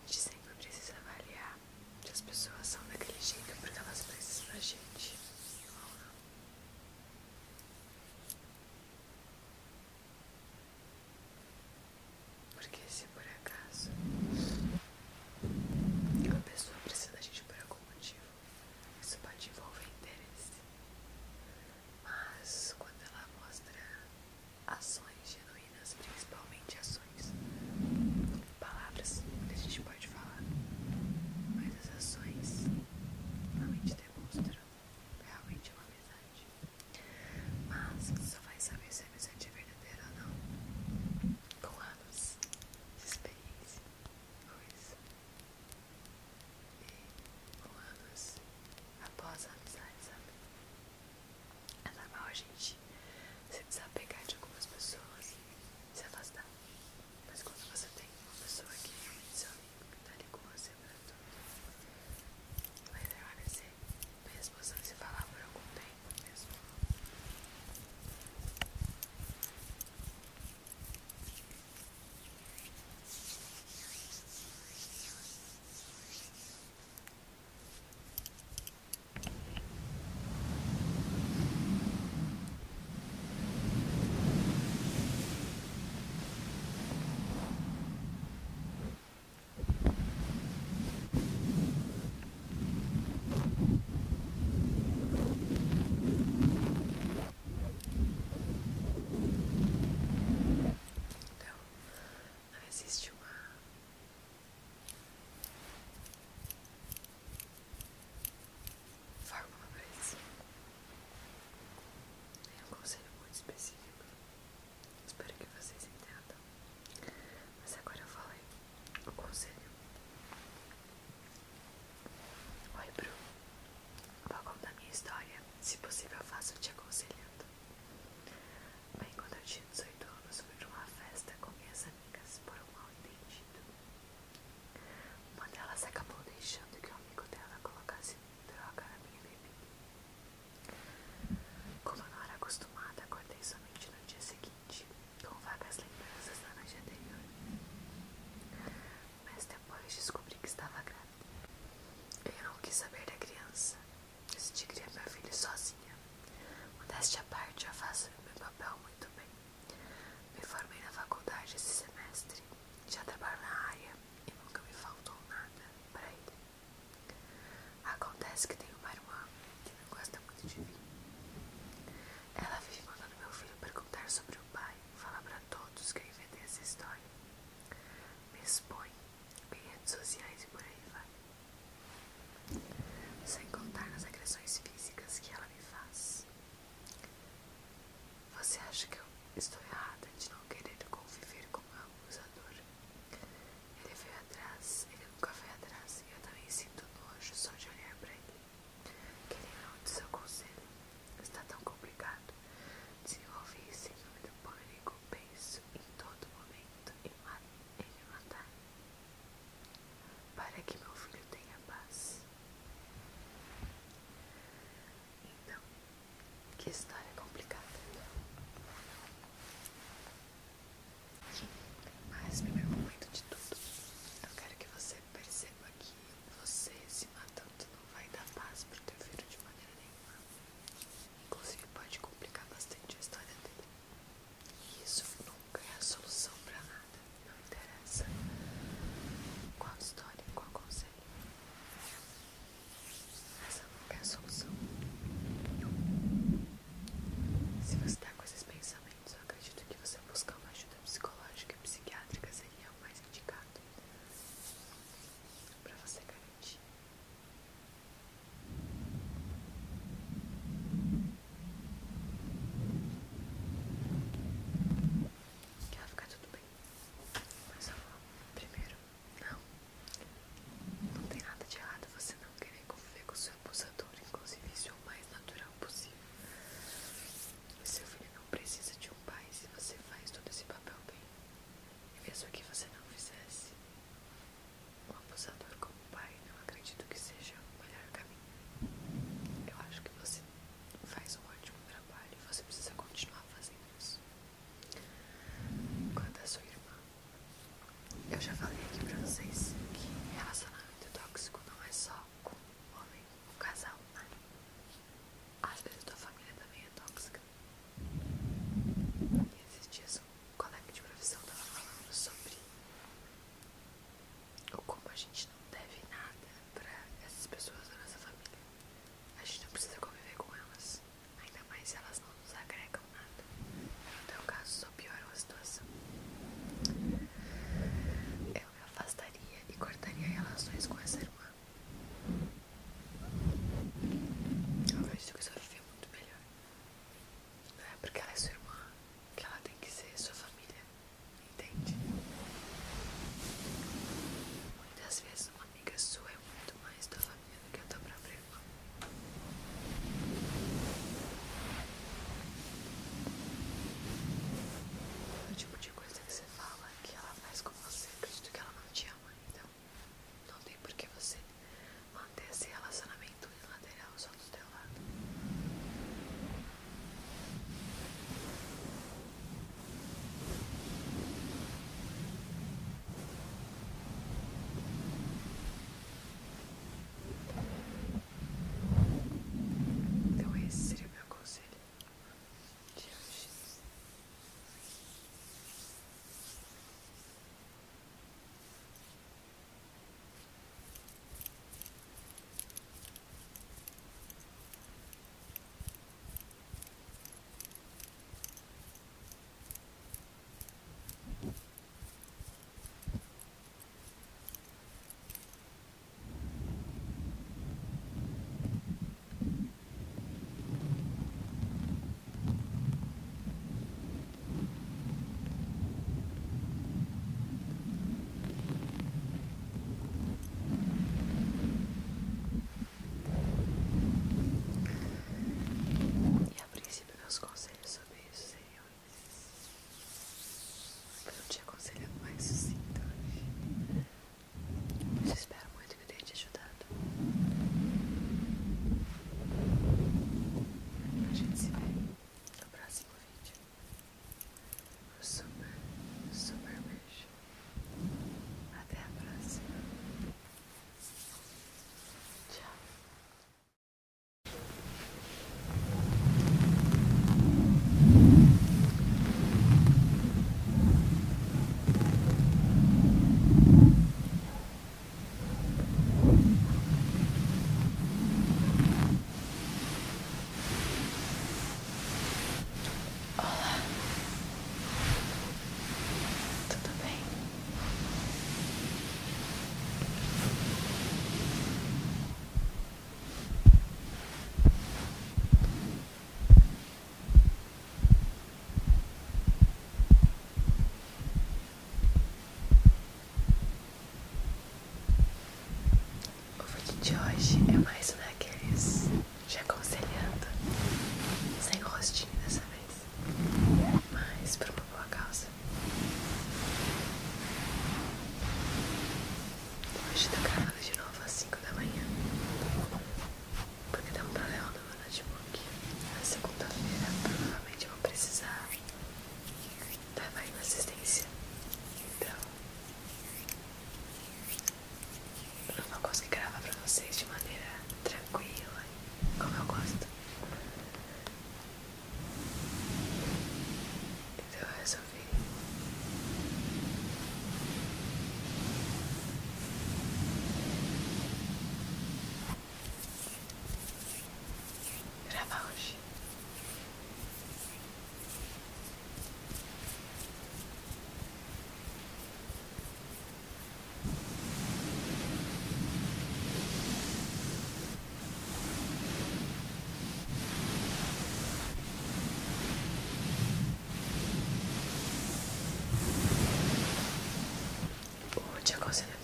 relationship tinha 18 anos, fui de uma festa com minhas amigas por um mal entendido. Uma delas acabou deixando que um amigo dela colocasse droga na minha bebida. Como não era acostumada, acordei somente no dia seguinte, com vagas lembranças da noite anterior. Mas depois descobri que estava grávida. Eu não quis saber da criança. Decidi criar meu filho sozinha. Modéstia à parte, eu faço social. Shaka.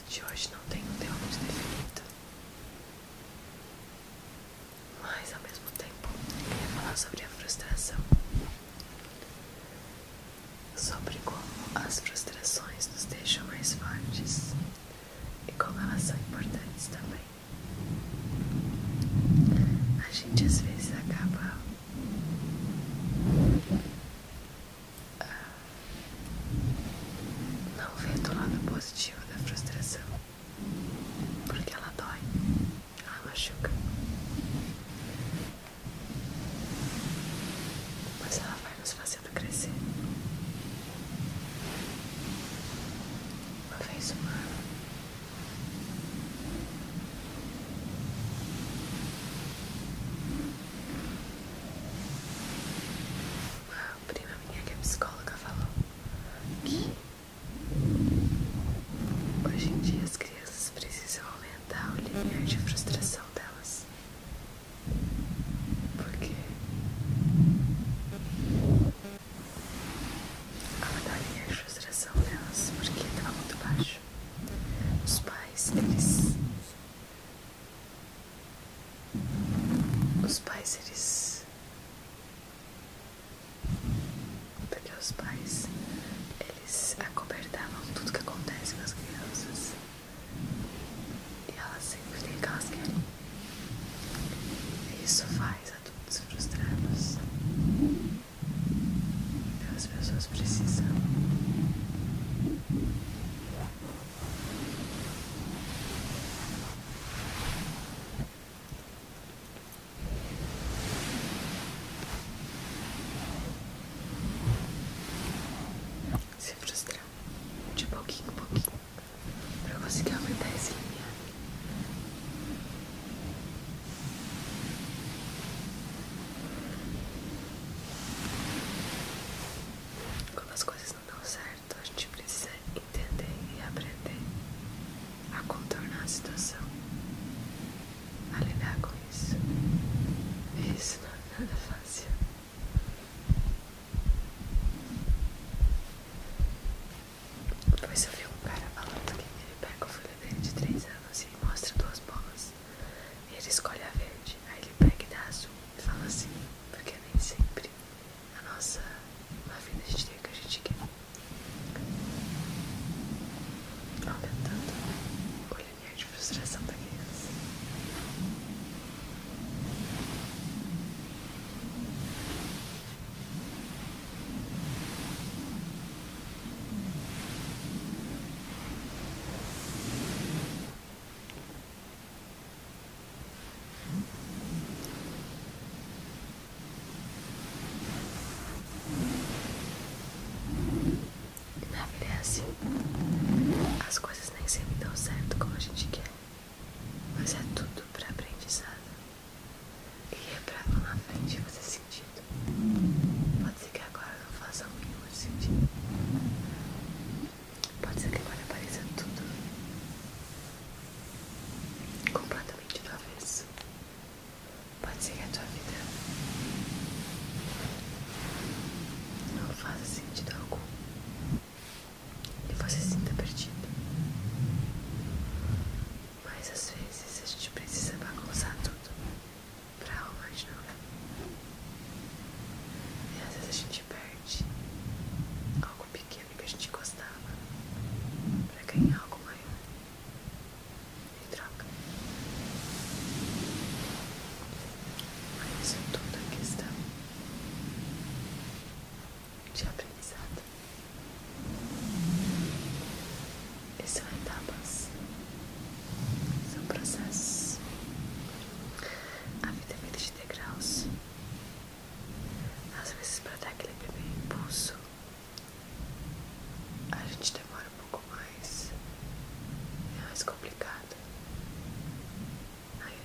Dia aconselhado de hoje não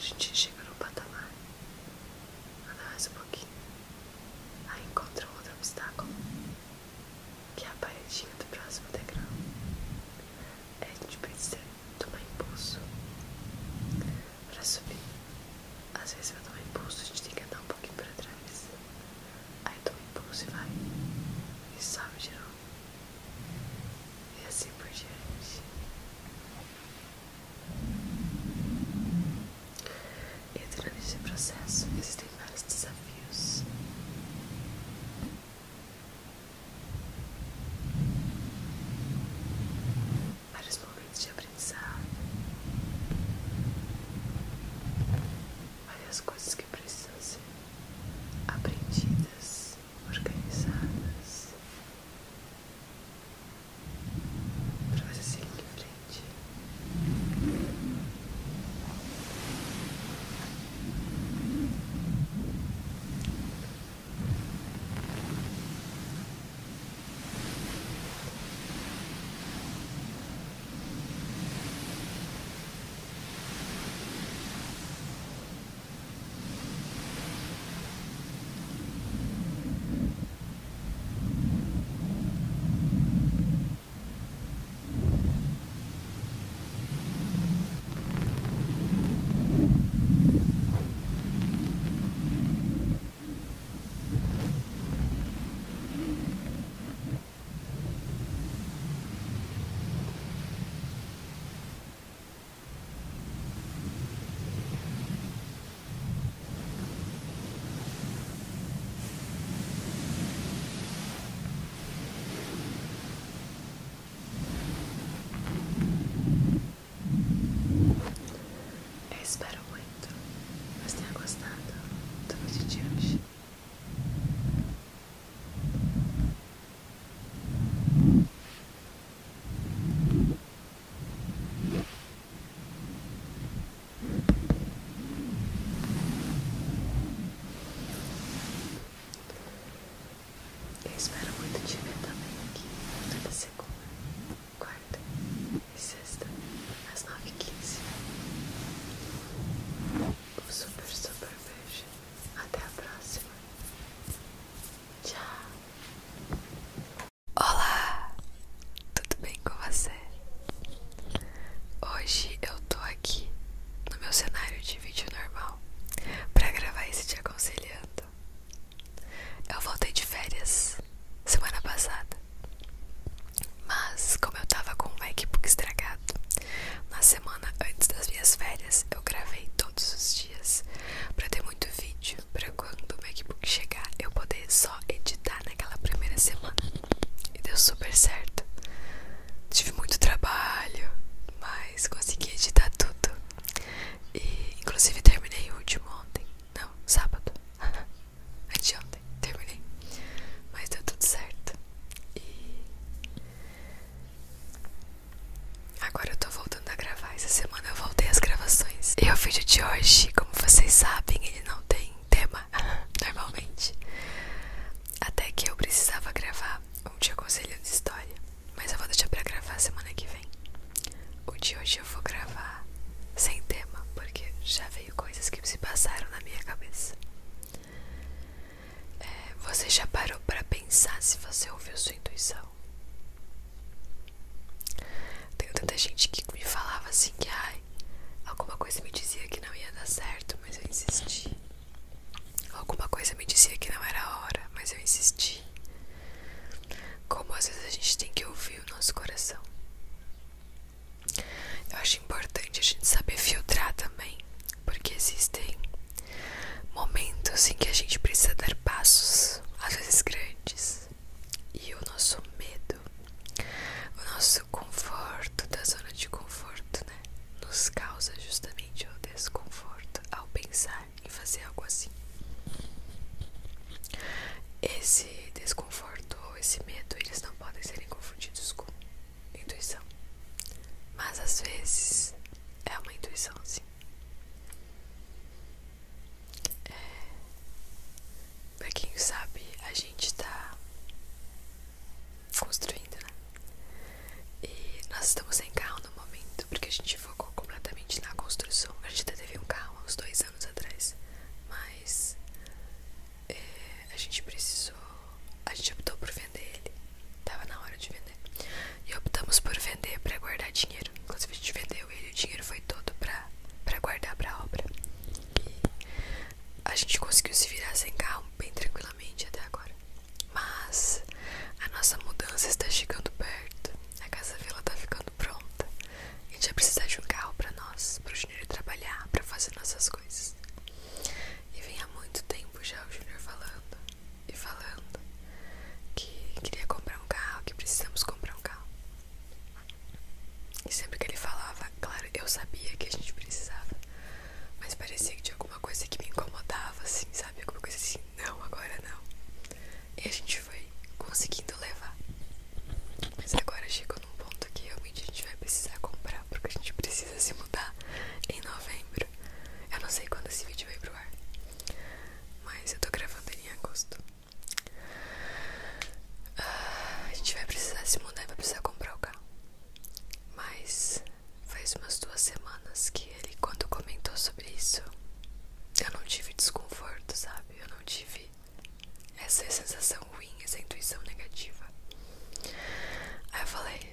gente chega no patamar, anda mais um pouquinho, aí encontra um outro obstáculo, que é a paredinha do próximo degrau. Aí a gente precisa tomar impulso para subir. Às vezes, para tomar impulso, a gente tem que andar um pouquinho para trás, aí toma impulso e vai, e sobe geralmente. so sei quando esse vídeo vai pro ar. Mas eu tô gravando ele em agosto. Ah, a gente vai precisar se mudar e vai precisar comprar o carro. Mas faz umas duas semanas que ele, quando comentou sobre isso, eu não tive desconforto, sabe? Eu não tive essa sensação ruim, essa intuição negativa. Aí eu falei: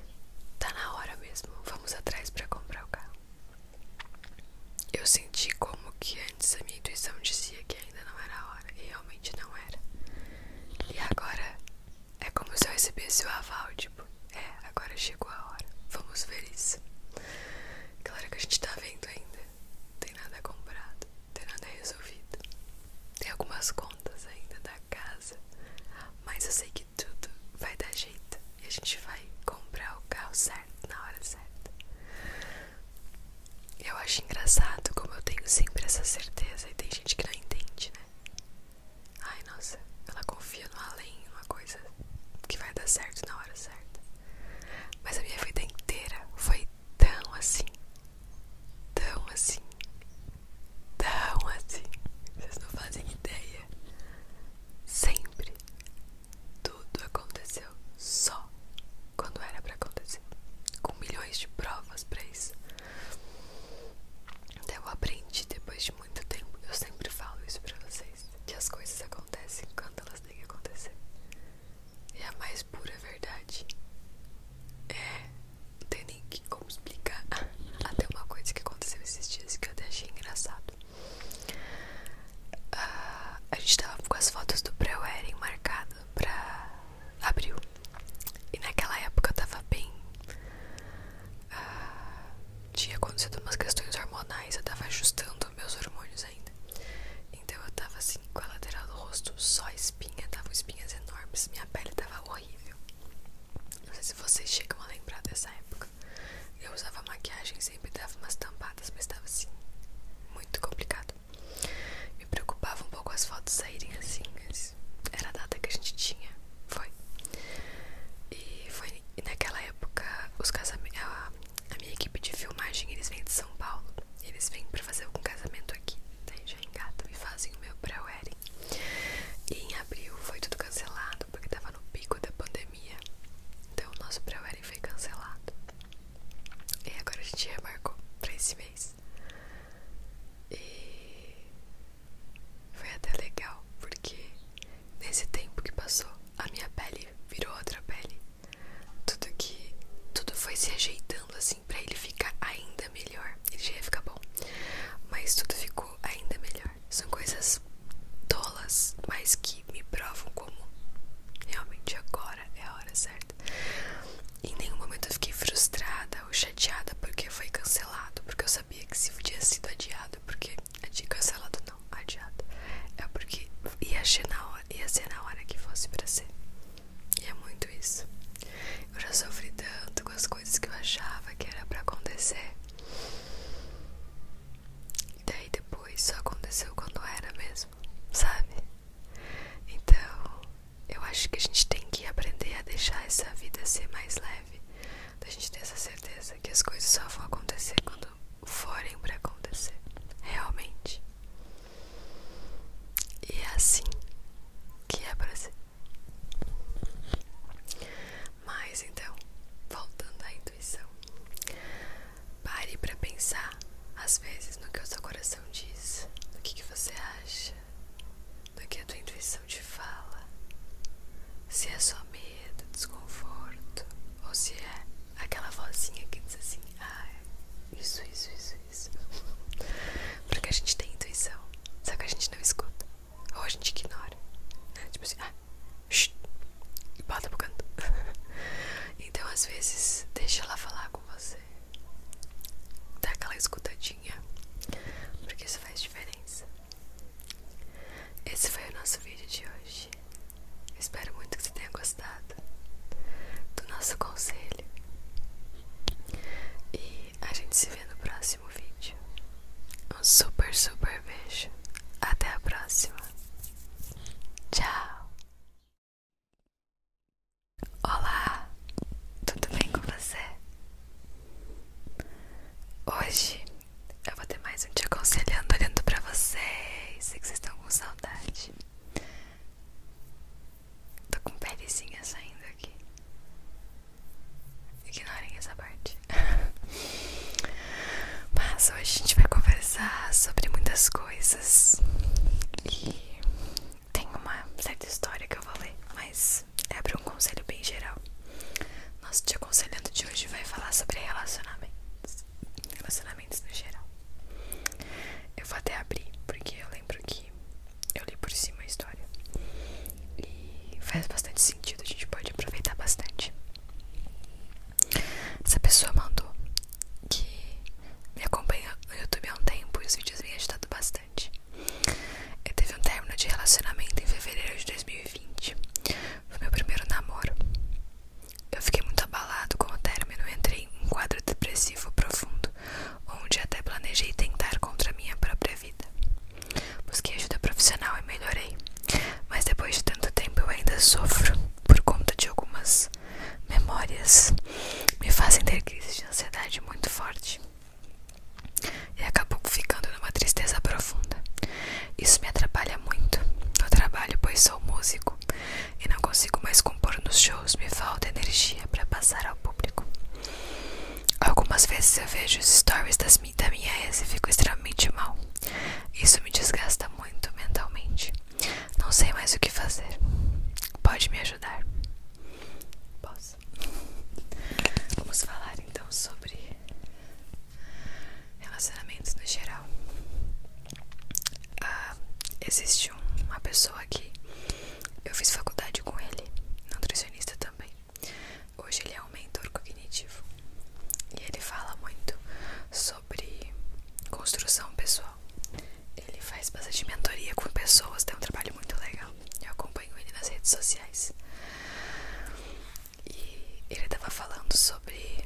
sobre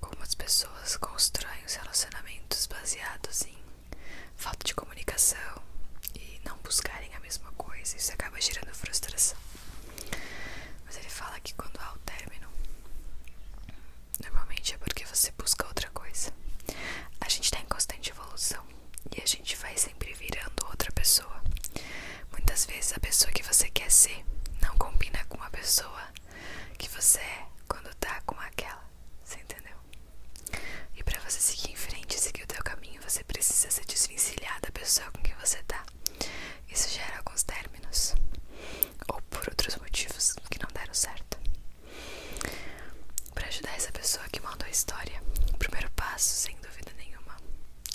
como as pessoas constroem os relacionamentos baseados em falta de comunicação e não buscarem a mesma coisa. Isso acaba gerando frustração. Mas ele fala que quando há o término, normalmente é porque você busca outra coisa. A gente está em constante evolução e a gente vai sempre virando outra pessoa. Muitas vezes a pessoa que você quer ser não combina com a pessoa que você é quando tá com aquela. Você entendeu? E pra você seguir em frente, e seguir o teu caminho, você precisa se desvencilhar da pessoa com que você tá. Isso gera alguns términos. Ou por outros motivos que não deram certo. Pra ajudar essa pessoa que mandou a história, o primeiro passo, sem dúvida nenhuma,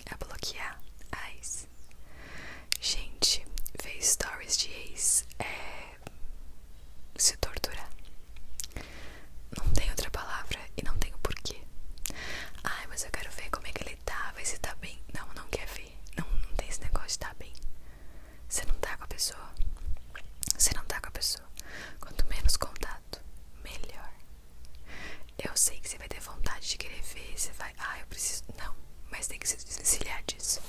é bloquear a ex. Gente, ver stories de ex é se torturar. Não tem outra palavra e não tenho porquê. Ai, mas eu quero ver como é que ele tá, vai se tá bem. Não, não quer ver. Não, não tem esse negócio de tá bem. Você não tá com a pessoa. Você não tá com a pessoa. Quanto menos contato, melhor. Eu sei que você vai ter vontade de querer ver, você vai. Ah, eu preciso. Não, mas tem que se desvencilhar disso.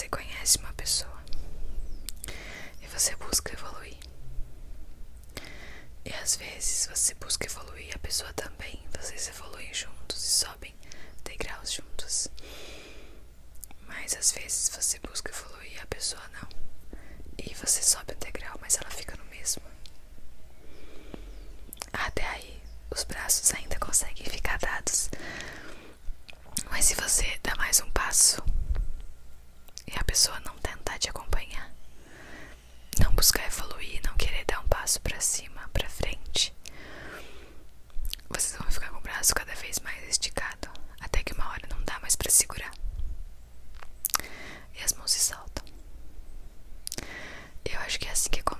você conhece uma pessoa e você busca evoluir. E às vezes você busca evoluir a pessoa também, vocês evoluem juntos e sobem degraus juntos. Mas às vezes você busca evoluir a pessoa não. E você sobe o degrau, mas ela fica no mesmo. Até aí, os braços ainda conseguem ficar dados. Mas se você dá mais um passo, e a pessoa não tentar te acompanhar, não buscar evoluir, não querer dar um passo para cima, para frente, vocês vão ficar com o braço cada vez mais esticado, até que uma hora não dá mais para segurar. E as mãos se saltam. Eu acho que é assim que acontece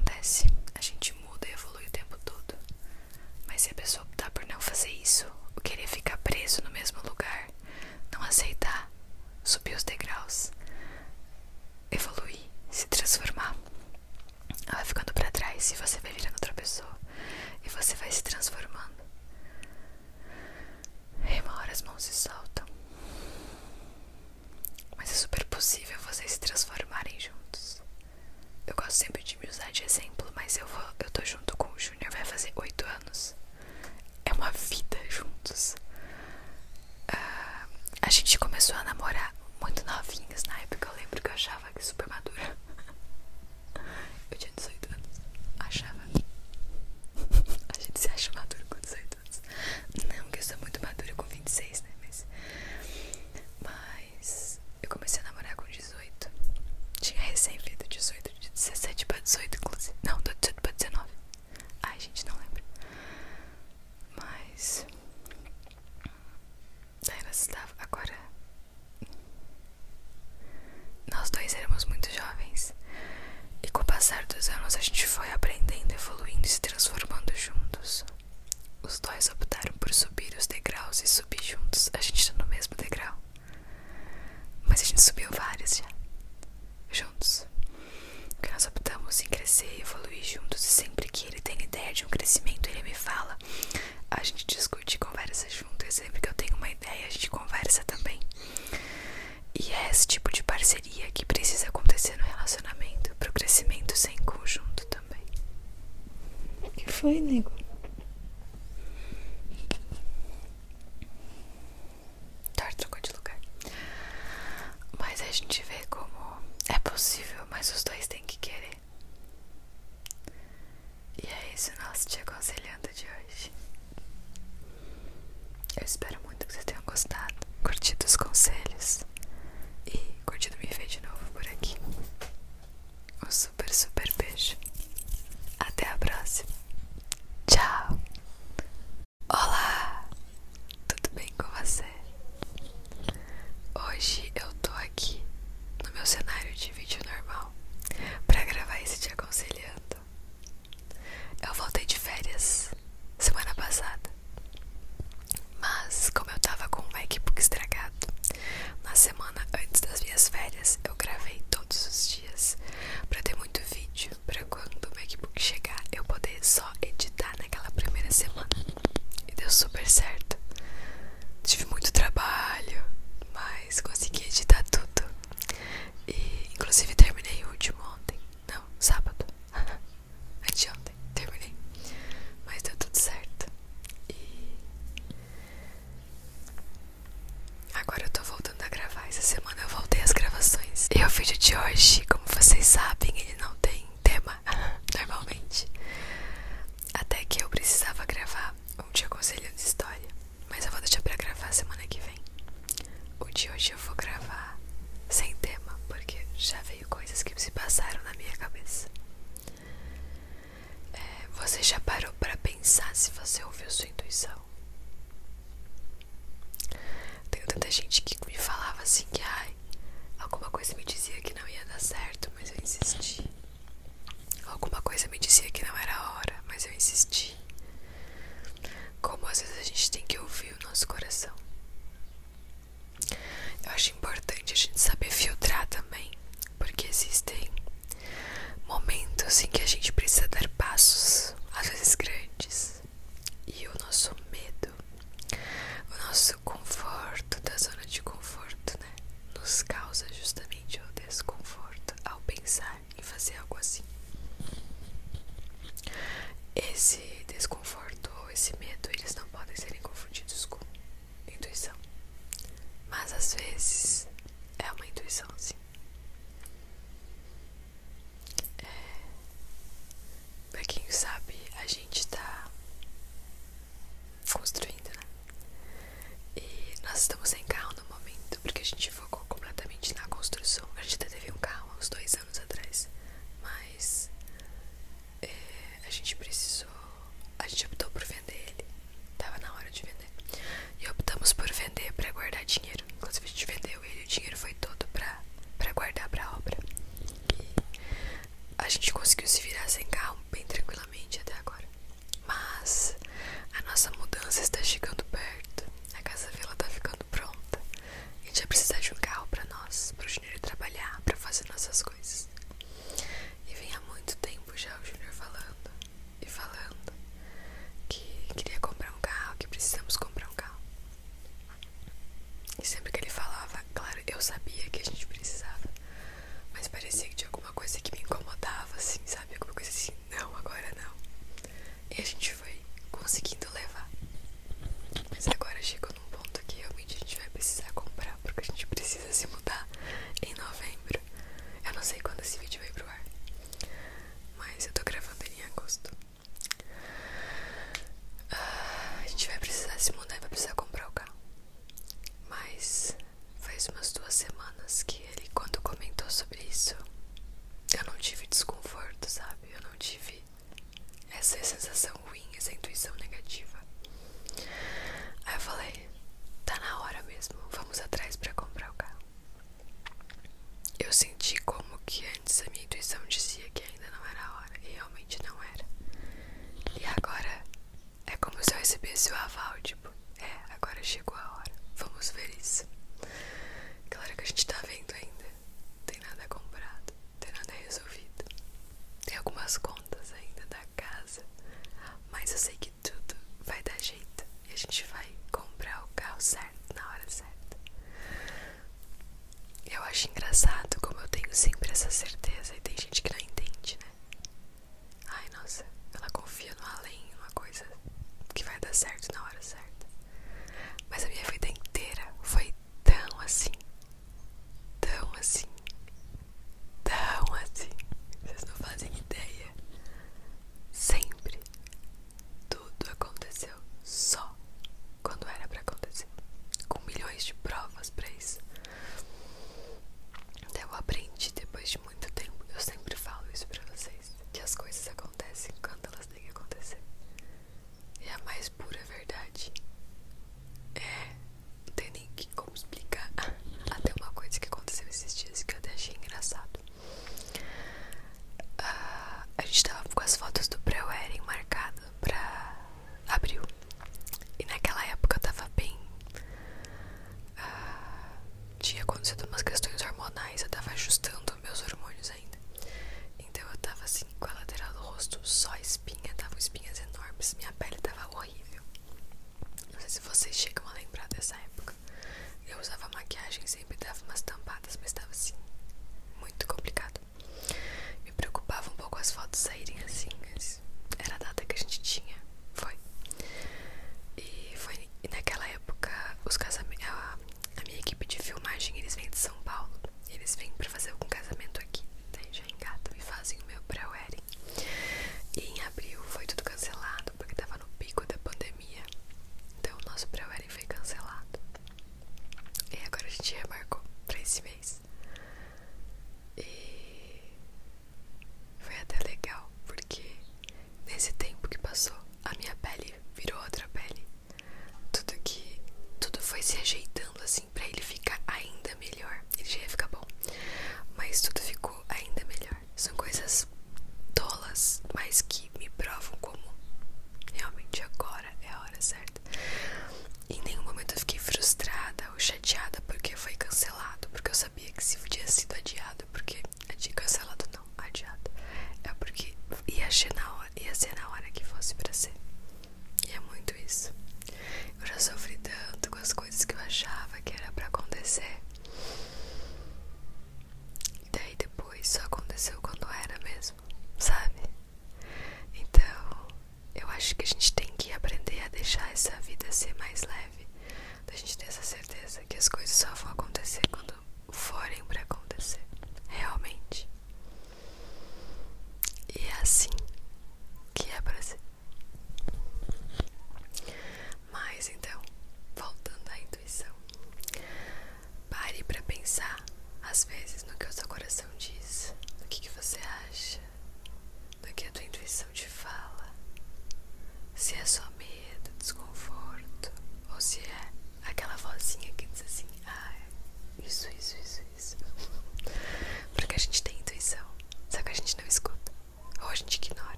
já veio coisas que se passaram na minha cabeça. É, você já parou para pensar se você ouviu sua intuição? Tem tanta gente que me falava assim que ai, alguma coisa me dizia que não ia dar certo, mas eu insisti. Alguma coisa me dizia que não era a hora, mas eu insisti. Como às vezes a gente tem que ouvir o nosso coração. Eu acho importante a gente saber filtrar também porque existem momentos em que a gente precisa dar passos, às vezes grandes, e o nosso